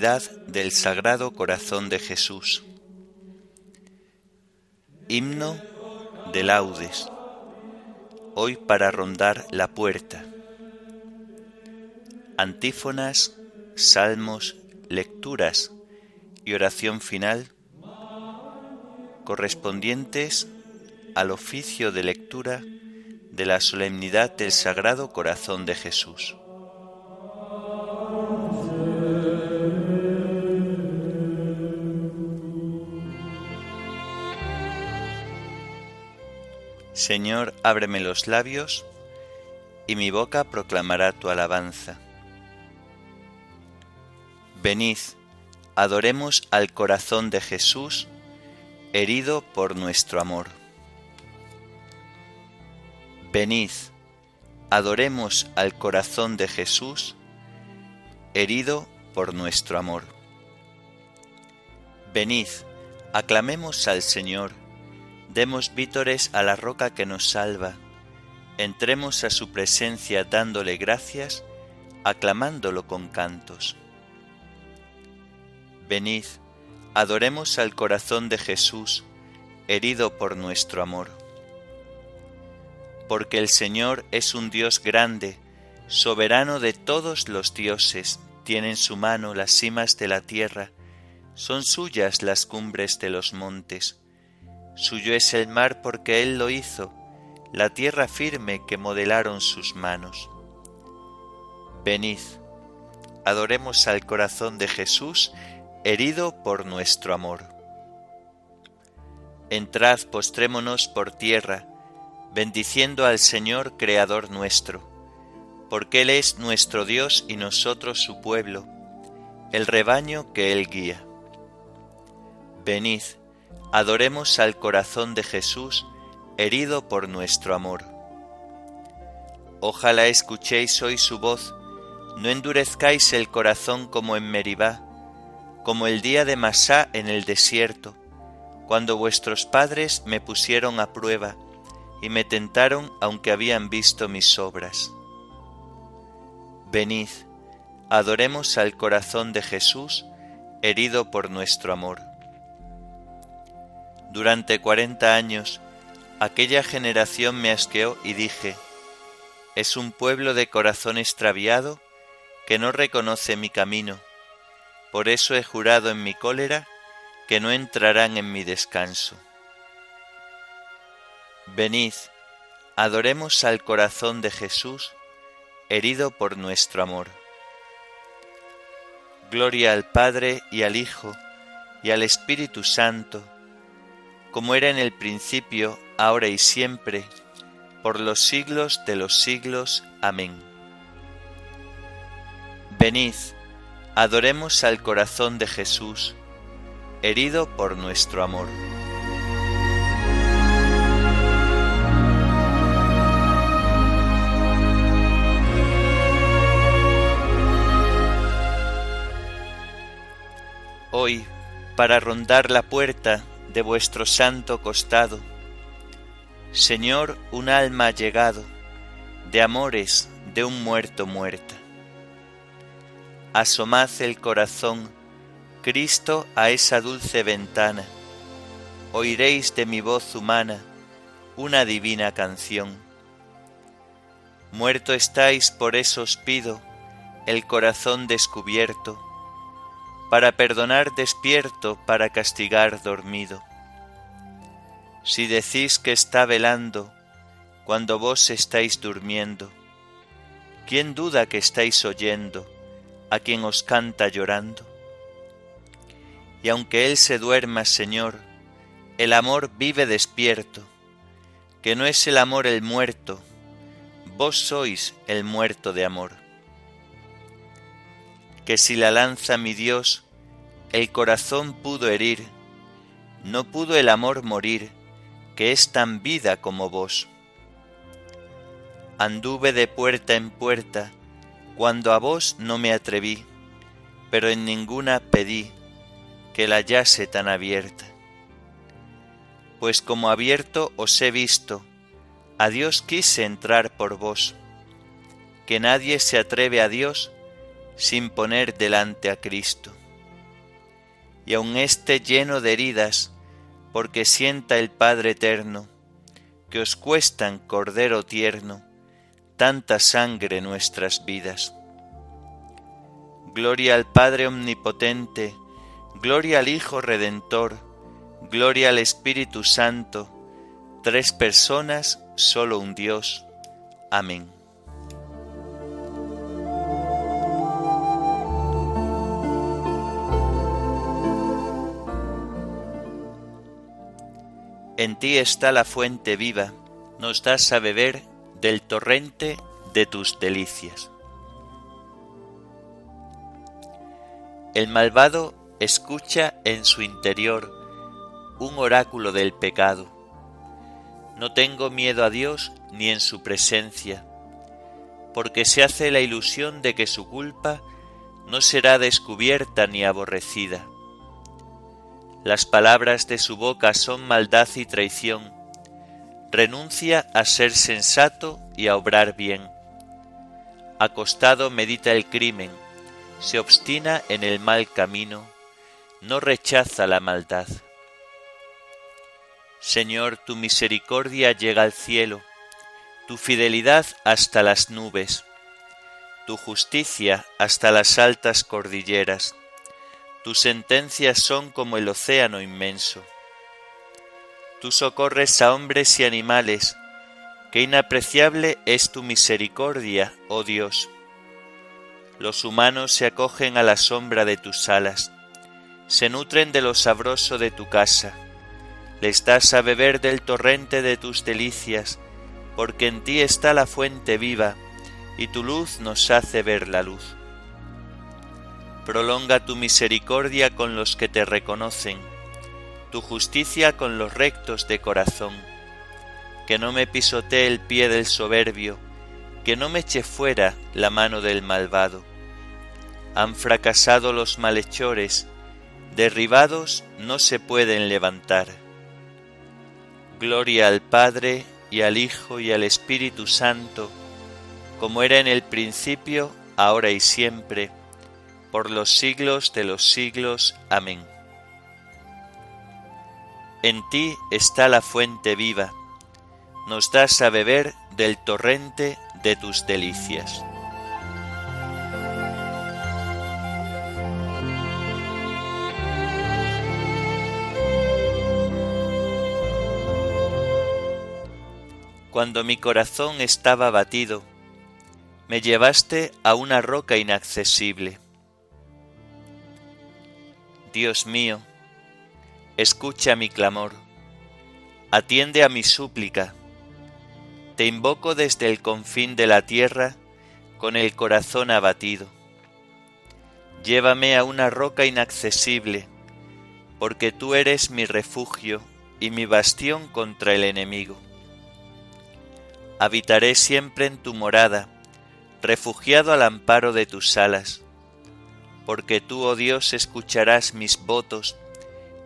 Del Sagrado Corazón de Jesús. Himno de laudes. Hoy para rondar la puerta. Antífonas, salmos, lecturas y oración final correspondientes al oficio de lectura de la solemnidad del Sagrado Corazón de Jesús. Señor, ábreme los labios, y mi boca proclamará tu alabanza. Venid, adoremos al corazón de Jesús, herido por nuestro amor. Venid, adoremos al corazón de Jesús, herido por nuestro amor. Venid, aclamemos al Señor, Demos vítores a la roca que nos salva, entremos a su presencia dándole gracias, aclamándolo con cantos. Venid, adoremos al corazón de Jesús, herido por nuestro amor. Porque el Señor es un Dios grande, soberano de todos los dioses, tiene en su mano las cimas de la tierra, son suyas las cumbres de los montes Suyo es el mar porque Él lo hizo, la tierra firme que modelaron sus manos. Venid, adoremos al corazón de Jesús, herido por nuestro amor. Entrad, postrémonos por tierra, bendiciendo al Señor Creador nuestro, porque Él es nuestro Dios y nosotros su pueblo, el rebaño que Él guía. Venid, adoremos al corazón de Jesús herido por nuestro amor. Ojalá escuchéis hoy su voz, no endurezcáis el corazón como en Meribá, como el día de Masá en el desierto, cuando vuestros padres me pusieron a prueba y me tentaron aunque habían visto mis obras. Venid, adoremos al corazón de Jesús herido por nuestro amor. Durante cuarenta años aquella generación me asqueó y dije, es un pueblo de corazón extraviado que no reconoce mi camino. Por eso he jurado en mi cólera que no entrarán en mi descanso. Venid, adoremos al corazón de Jesús, herido por nuestro amor. Gloria al Padre y al Hijo y al Espíritu Santo, como era en el principio, ahora y siempre, por los siglos de los siglos. Amén. Venid, adoremos al corazón de Jesús, herido por nuestro amor. Hoy, para rondar la puerta de vuestro santo costado. Señor, un alma llegado, de amores de un muerto muerta. Asomad el corazón, Cristo, a esa dulce ventana. Oiréis de mi voz humana una divina canción. Muerto estáis, por eso os pido el corazón descubierto para perdonar despierto, para castigar dormido. Si decís que está velando, cuando vos estáis durmiendo, ¿quién duda que estáis oyendo a quien os canta llorando? Y aunque él se duerma, Señor, el amor vive despierto, que no es el amor el muerto, vos sois el muerto de amor que si la lanza mi Dios el corazón pudo herir, no pudo el amor morir, que es tan vida como vos. Anduve de puerta en puerta, cuando a vos no me atreví, pero en ninguna pedí que la hallase tan abierta. Pues como abierto os he visto, a Dios quise entrar por vos, que nadie se atreve a Dios sin poner delante a Cristo. Y aun esté lleno de heridas, porque sienta el Padre eterno, que os cuestan, Cordero tierno, tanta sangre nuestras vidas. Gloria al Padre Omnipotente, gloria al Hijo Redentor, gloria al Espíritu Santo, tres personas, solo un Dios. Amén. En ti está la fuente viva, nos das a beber del torrente de tus delicias. El malvado escucha en su interior un oráculo del pecado. No tengo miedo a Dios ni en su presencia, porque se hace la ilusión de que su culpa no será descubierta ni aborrecida. Las palabras de su boca son maldad y traición. Renuncia a ser sensato y a obrar bien. Acostado medita el crimen, se obstina en el mal camino, no rechaza la maldad. Señor, tu misericordia llega al cielo, tu fidelidad hasta las nubes, tu justicia hasta las altas cordilleras tus sentencias son como el océano inmenso. Tú socorres a hombres y animales, qué inapreciable es tu misericordia, oh Dios. Los humanos se acogen a la sombra de tus alas, se nutren de lo sabroso de tu casa, les das a beber del torrente de tus delicias, porque en ti está la fuente viva, y tu luz nos hace ver la luz prolonga tu misericordia con los que te reconocen, tu justicia con los rectos de corazón. Que no me pisotee el pie del soberbio, que no me eche fuera la mano del malvado. Han fracasado los malhechores, derribados no se pueden levantar. Gloria al Padre y al Hijo y al Espíritu Santo, como era en el principio, ahora y siempre, por los siglos de los siglos. Amén. En ti está la fuente viva, nos das a beber del torrente de tus delicias. Cuando mi corazón estaba batido, me llevaste a una roca inaccesible Dios mío, escucha mi clamor, atiende a mi súplica. Te invoco desde el confín de la tierra con el corazón abatido. Llévame a una roca inaccesible, porque tú eres mi refugio y mi bastión contra el enemigo. Habitaré siempre en tu morada, refugiado al amparo de tus alas porque tú, oh Dios, escucharás mis votos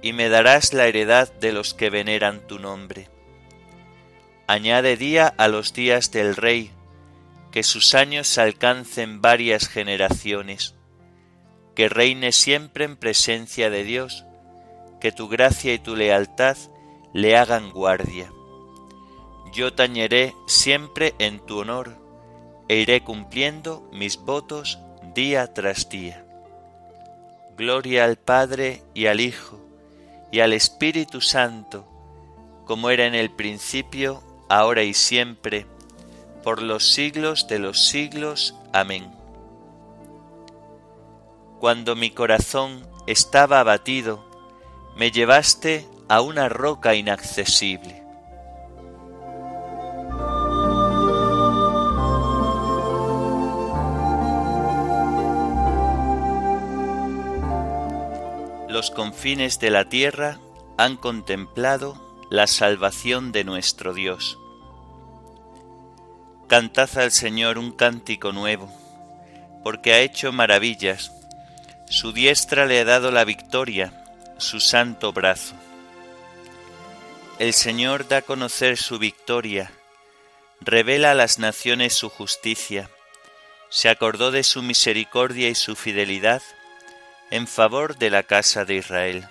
y me darás la heredad de los que veneran tu nombre. Añade día a los días del Rey, que sus años alcancen varias generaciones, que reine siempre en presencia de Dios, que tu gracia y tu lealtad le hagan guardia. Yo tañeré siempre en tu honor e iré cumpliendo mis votos día tras día. Gloria al Padre y al Hijo y al Espíritu Santo, como era en el principio, ahora y siempre, por los siglos de los siglos. Amén. Cuando mi corazón estaba abatido, me llevaste a una roca inaccesible los confines de la tierra han contemplado la salvación de nuestro Dios. Cantad al Señor un cántico nuevo, porque ha hecho maravillas. Su diestra le ha dado la victoria, su santo brazo. El Señor da a conocer su victoria, revela a las naciones su justicia, se acordó de su misericordia y su fidelidad en favor de la casa de Israel.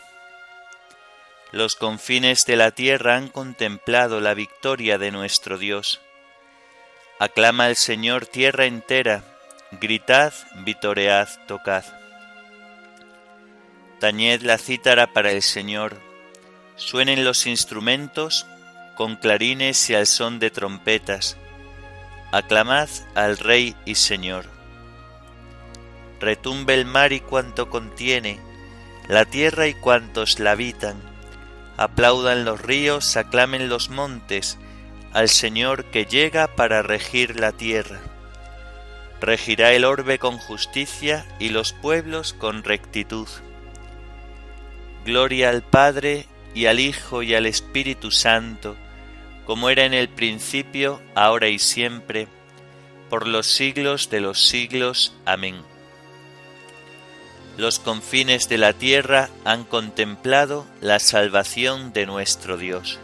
Los confines de la tierra han contemplado la victoria de nuestro Dios. Aclama al Señor tierra entera, gritad, vitoread, tocad. Tañed la cítara para el Señor, suenen los instrumentos con clarines y al son de trompetas. Aclamad al Rey y Señor. Retumbe el mar y cuanto contiene, la tierra y cuantos la habitan. Aplaudan los ríos, aclamen los montes, al Señor que llega para regir la tierra. Regirá el orbe con justicia y los pueblos con rectitud. Gloria al Padre y al Hijo y al Espíritu Santo, como era en el principio, ahora y siempre, por los siglos de los siglos. Amén. Los confines de la tierra han contemplado la salvación de nuestro Dios.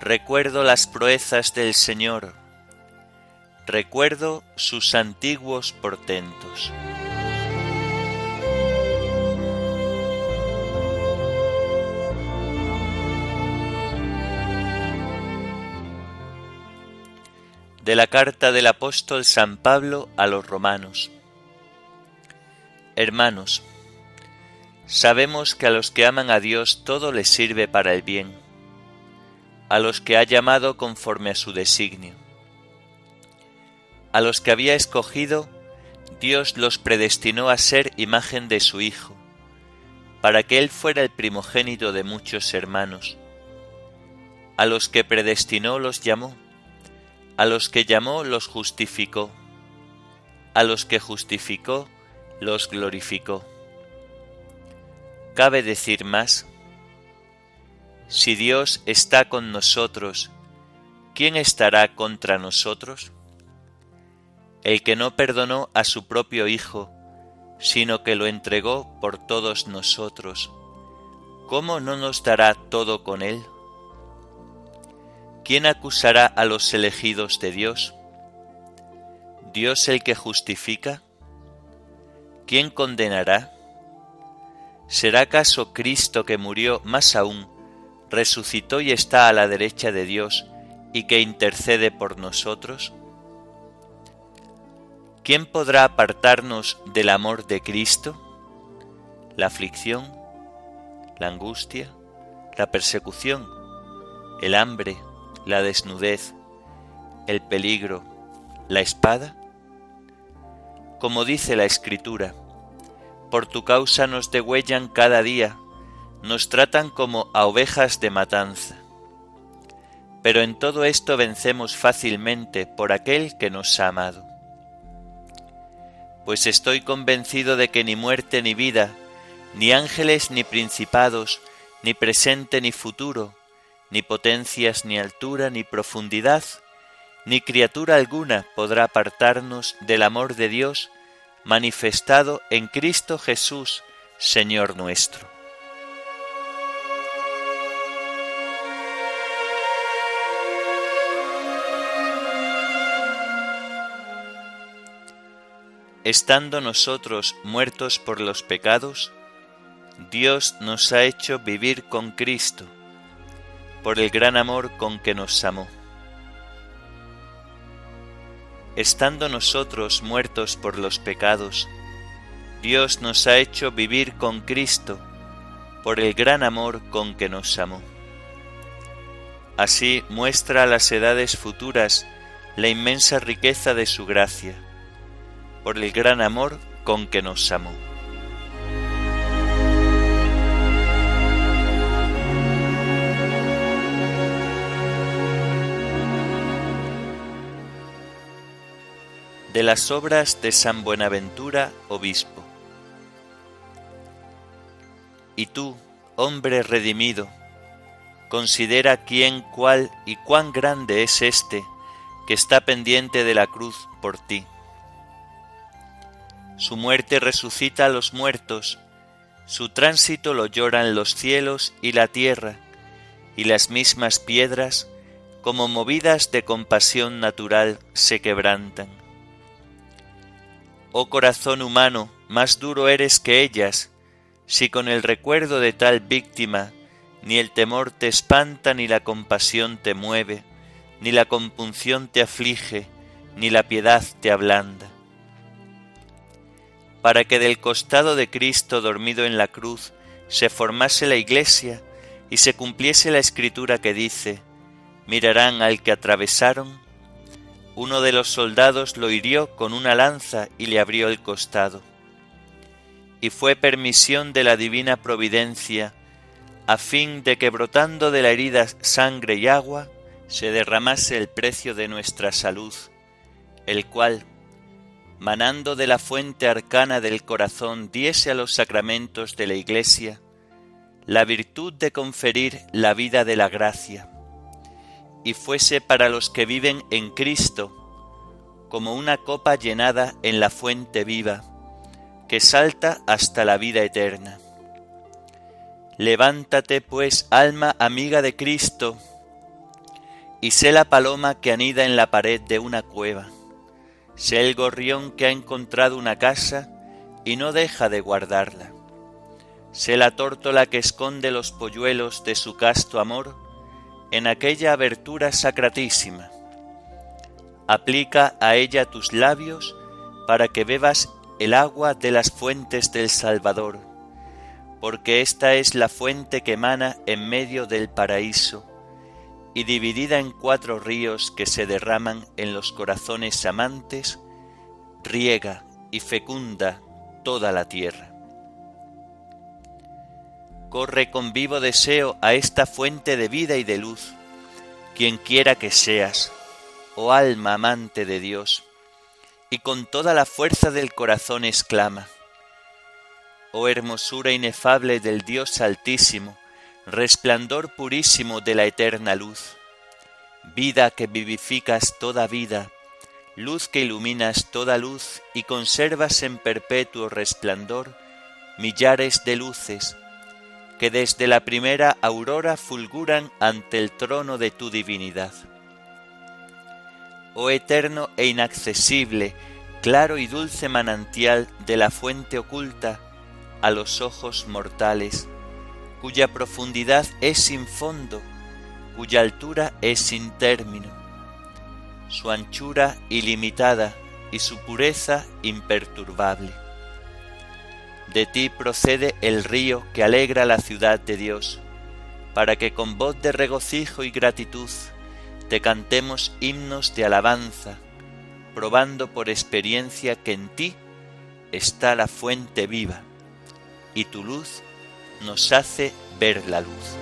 Recuerdo las proezas del Señor, recuerdo sus antiguos portentos. De la carta del apóstol San Pablo a los romanos. Hermanos, sabemos que a los que aman a Dios todo les sirve para el bien a los que ha llamado conforme a su designio. A los que había escogido, Dios los predestinó a ser imagen de su Hijo, para que Él fuera el primogénito de muchos hermanos. A los que predestinó los llamó, a los que llamó los justificó, a los que justificó los glorificó. ¿Cabe decir más? Si Dios está con nosotros, ¿quién estará contra nosotros? El que no perdonó a su propio Hijo, sino que lo entregó por todos nosotros, ¿cómo no nos dará todo con él? ¿Quién acusará a los elegidos de Dios? ¿Dios el que justifica? ¿Quién condenará? ¿Será acaso Cristo que murió más aún? resucitó y está a la derecha de Dios y que intercede por nosotros? ¿Quién podrá apartarnos del amor de Cristo? ¿La aflicción? ¿La angustia? ¿La persecución? ¿El hambre? ¿La desnudez? ¿El peligro? ¿La espada? Como dice la Escritura, por tu causa nos degüellan cada día nos tratan como a ovejas de matanza. Pero en todo esto vencemos fácilmente por aquel que nos ha amado. Pues estoy convencido de que ni muerte ni vida, ni ángeles ni principados, ni presente ni futuro, ni potencias ni altura ni profundidad, ni criatura alguna podrá apartarnos del amor de Dios manifestado en Cristo Jesús, Señor nuestro. Estando nosotros muertos por los pecados, Dios nos ha hecho vivir con Cristo, por el gran amor con que nos amó. Estando nosotros muertos por los pecados, Dios nos ha hecho vivir con Cristo, por el gran amor con que nos amó. Así muestra a las edades futuras la inmensa riqueza de su gracia por el gran amor con que nos amó. De las obras de San Buenaventura, obispo. Y tú, hombre redimido, considera quién, cuál y cuán grande es éste que está pendiente de la cruz por ti. Su muerte resucita a los muertos, su tránsito lo lloran los cielos y la tierra, y las mismas piedras, como movidas de compasión natural, se quebrantan. Oh corazón humano, más duro eres que ellas, si con el recuerdo de tal víctima ni el temor te espanta ni la compasión te mueve, ni la compunción te aflige, ni la piedad te ablanda. Para que del costado de Cristo dormido en la cruz se formase la iglesia y se cumpliese la escritura que dice, mirarán al que atravesaron, uno de los soldados lo hirió con una lanza y le abrió el costado. Y fue permisión de la divina providencia a fin de que brotando de la herida sangre y agua, se derramase el precio de nuestra salud, el cual, manando de la fuente arcana del corazón, diese a los sacramentos de la Iglesia la virtud de conferir la vida de la gracia, y fuese para los que viven en Cristo como una copa llenada en la fuente viva, que salta hasta la vida eterna. Levántate, pues, alma amiga de Cristo, y sé la paloma que anida en la pared de una cueva. Sé el gorrión que ha encontrado una casa y no deja de guardarla. Sé la tórtola que esconde los polluelos de su casto amor en aquella abertura sacratísima. Aplica a ella tus labios para que bebas el agua de las fuentes del Salvador porque esta es la fuente que emana en medio del paraíso, y dividida en cuatro ríos que se derraman en los corazones amantes, riega y fecunda toda la tierra. Corre con vivo deseo a esta fuente de vida y de luz, quien quiera que seas, oh alma amante de Dios, y con toda la fuerza del corazón exclama, oh hermosura inefable del Dios Altísimo, resplandor purísimo de la eterna luz, vida que vivificas toda vida, luz que iluminas toda luz y conservas en perpetuo resplandor millares de luces, que desde la primera aurora fulguran ante el trono de tu divinidad. Oh eterno e inaccesible, claro y dulce manantial de la fuente oculta, a los ojos mortales, cuya profundidad es sin fondo, cuya altura es sin término, su anchura ilimitada y su pureza imperturbable. De ti procede el río que alegra la ciudad de Dios, para que con voz de regocijo y gratitud te cantemos himnos de alabanza, probando por experiencia que en ti está la fuente viva y tu luz nos hace ver la luz.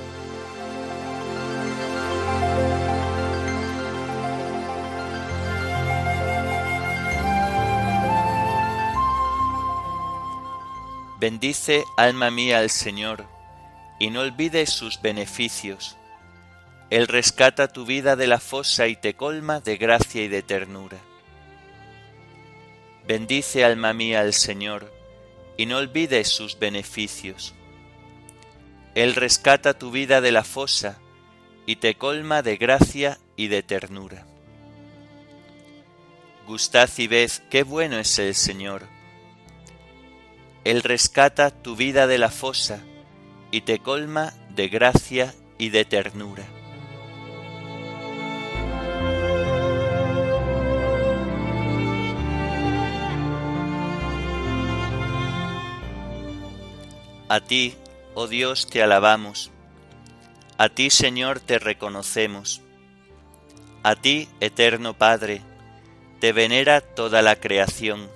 Bendice, alma mía, al Señor, y no olvides sus beneficios. Él rescata tu vida de la fosa y te colma de gracia y de ternura. Bendice, alma mía, al Señor, y no olvides sus beneficios. Él rescata tu vida de la fosa y te colma de gracia y de ternura. Gustad y ved qué bueno es el Señor. Él rescata tu vida de la fosa y te colma de gracia y de ternura. A ti, oh Dios, te alabamos. A ti, Señor, te reconocemos. A ti, eterno Padre, te venera toda la creación.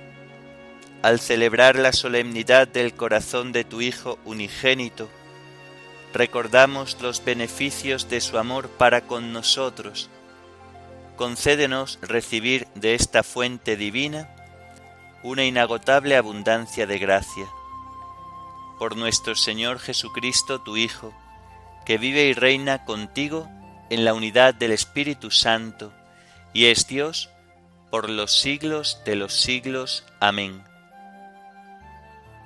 al celebrar la solemnidad del corazón de tu Hijo unigénito, recordamos los beneficios de su amor para con nosotros. Concédenos recibir de esta fuente divina una inagotable abundancia de gracia. Por nuestro Señor Jesucristo, tu Hijo, que vive y reina contigo en la unidad del Espíritu Santo, y es Dios por los siglos de los siglos. Amén.